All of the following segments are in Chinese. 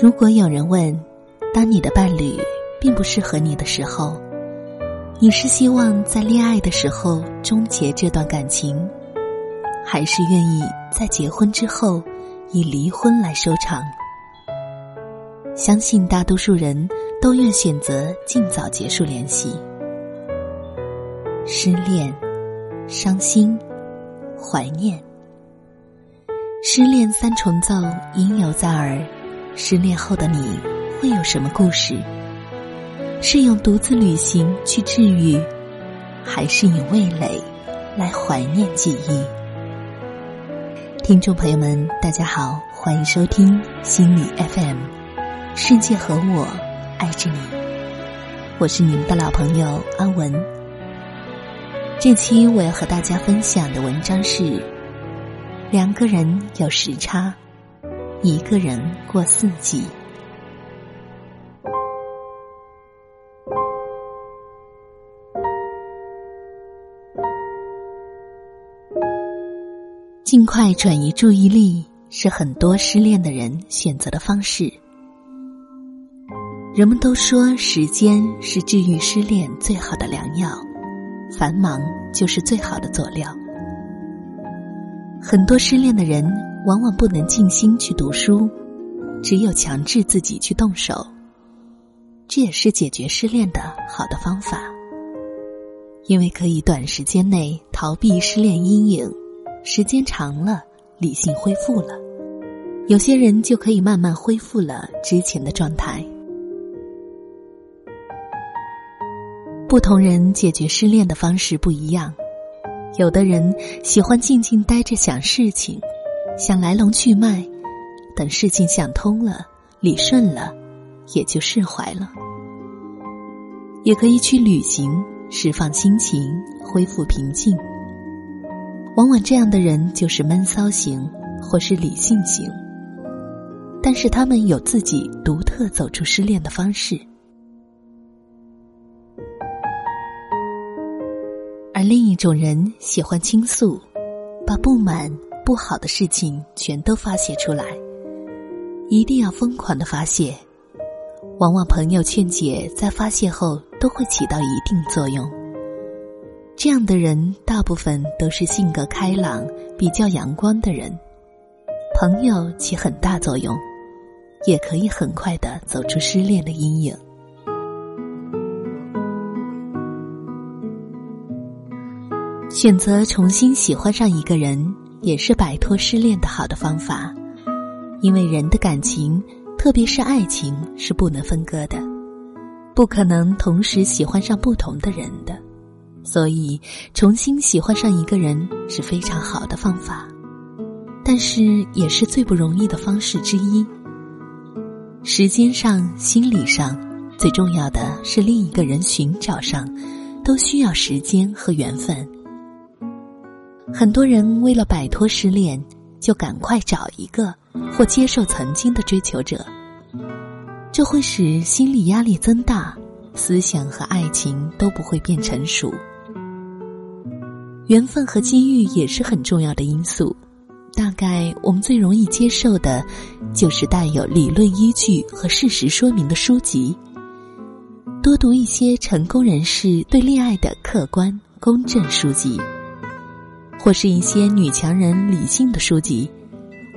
如果有人问，当你的伴侣并不适合你的时候，你是希望在恋爱的时候终结这段感情，还是愿意在结婚之后以离婚来收场？相信大多数人都愿选择尽早结束联系。失恋、伤心、怀念，失恋三重奏萦犹在耳。失恋后的你会有什么故事？是用独自旅行去治愈，还是以味蕾来怀念记忆？听众朋友们，大家好，欢迎收听心理 FM，世界和我爱着你，我是你们的老朋友阿文。这期我要和大家分享的文章是：两个人有时差。一个人过四季，尽快转移注意力是很多失恋的人选择的方式。人们都说时间是治愈失恋最好的良药，繁忙就是最好的佐料。很多失恋的人。往往不能静心去读书，只有强制自己去动手。这也是解决失恋的好的方法，因为可以短时间内逃避失恋阴影，时间长了，理性恢复了，有些人就可以慢慢恢复了之前的状态。不同人解决失恋的方式不一样，有的人喜欢静静待着想事情。想来龙去脉，等事情想通了、理顺了，也就释怀了。也可以去旅行，释放心情，恢复平静。往往这样的人就是闷骚型，或是理性型。但是他们有自己独特走出失恋的方式。而另一种人喜欢倾诉，把不满。不好的事情全都发泄出来，一定要疯狂的发泄。往往朋友劝解在发泄后都会起到一定作用。这样的人大部分都是性格开朗、比较阳光的人，朋友起很大作用，也可以很快的走出失恋的阴影。选择重新喜欢上一个人。也是摆脱失恋的好的方法，因为人的感情，特别是爱情，是不能分割的，不可能同时喜欢上不同的人的，所以重新喜欢上一个人是非常好的方法，但是也是最不容易的方式之一。时间上、心理上，最重要的是另一个人寻找上，都需要时间和缘分。很多人为了摆脱失恋，就赶快找一个或接受曾经的追求者，这会使心理压力增大，思想和爱情都不会变成熟。缘分和机遇也是很重要的因素，大概我们最容易接受的，就是带有理论依据和事实说明的书籍，多读一些成功人士对恋爱的客观公正书籍。或是一些女强人理性的书籍，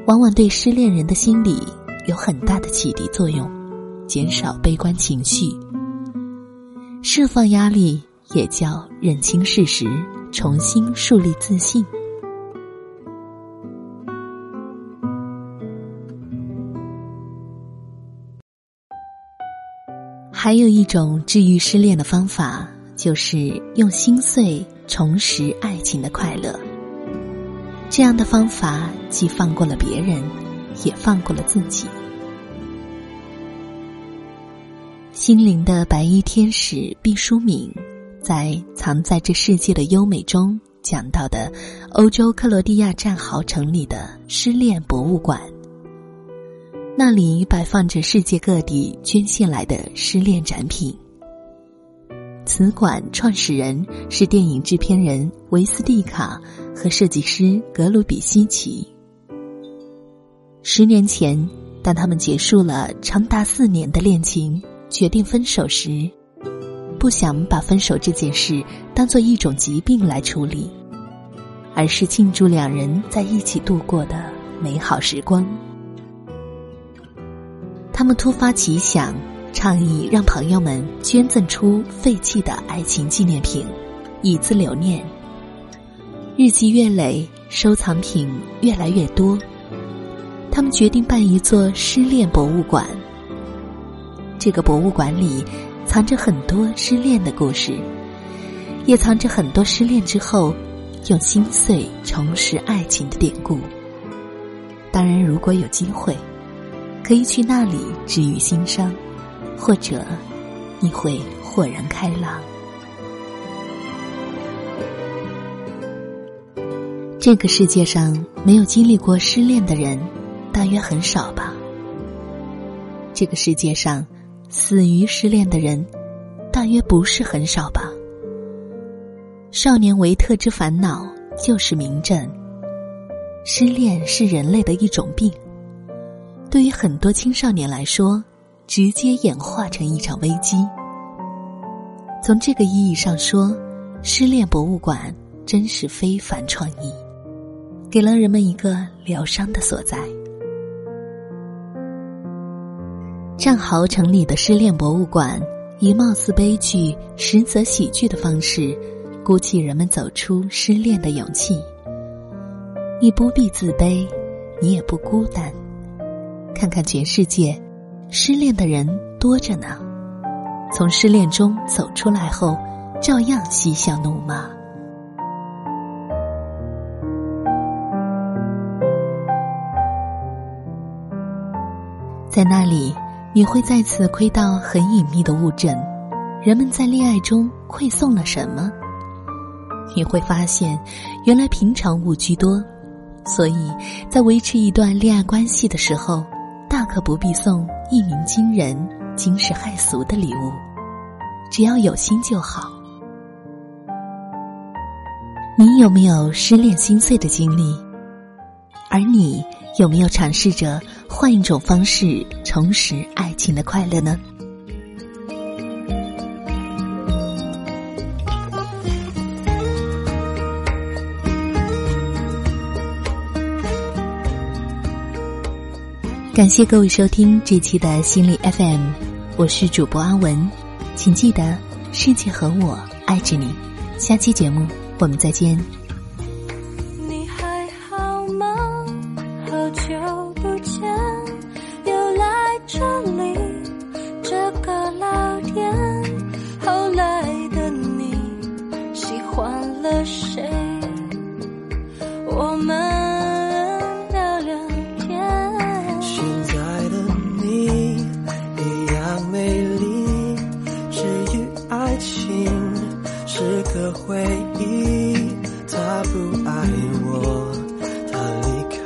往往对失恋人的心理有很大的启迪作用，减少悲观情绪，释放压力，也叫认清事实，重新树立自信。还有一种治愈失恋的方法，就是用心碎重拾爱情的快乐。这样的方法既放过了别人，也放过了自己。心灵的白衣天使毕淑敏，在藏在这世界的优美中讲到的欧洲克罗地亚战壕城里的失恋博物馆，那里摆放着世界各地捐献来的失恋展品。此馆创始人是电影制片人维斯蒂卡。和设计师格鲁比希奇。十年前，当他们结束了长达四年的恋情，决定分手时，不想把分手这件事当做一种疾病来处理，而是庆祝两人在一起度过的美好时光。他们突发奇想，倡议让朋友们捐赠出废弃的爱情纪念品，以资留念。日积月累，收藏品越来越多。他们决定办一座失恋博物馆。这个博物馆里藏着很多失恋的故事，也藏着很多失恋之后用心碎重拾爱情的典故。当然，如果有机会，可以去那里治愈心伤，或者你会豁然开朗。这个世界上没有经历过失恋的人。大约很少吧。这个世界上，死于失恋的人，大约不是很少吧。少年维特之烦恼就是明证：失恋是人类的一种病。对于很多青少年来说，直接演化成一场危机。从这个意义上说，失恋博物馆真是非凡创意，给了人们一个疗伤的所在。战壕城里的失恋博物馆，以貌似悲剧、实则喜剧的方式，鼓起人们走出失恋的勇气。你不必自卑，你也不孤单。看看全世界，失恋的人多着呢。从失恋中走出来后，照样嬉笑怒骂。在那里。你会再次窥到很隐秘的物证，人们在恋爱中馈送了什么？你会发现，原来平常物居多，所以在维持一段恋爱关系的时候，大可不必送一鸣惊人、惊世骇俗的礼物，只要有心就好。你有没有失恋心碎的经历？而你？有没有尝试着换一种方式重拾爱情的快乐呢？感谢各位收听这期的心理 FM，我是主播阿文，请记得世界和我爱着你，下期节目我们再见。是个回忆他不爱我他离开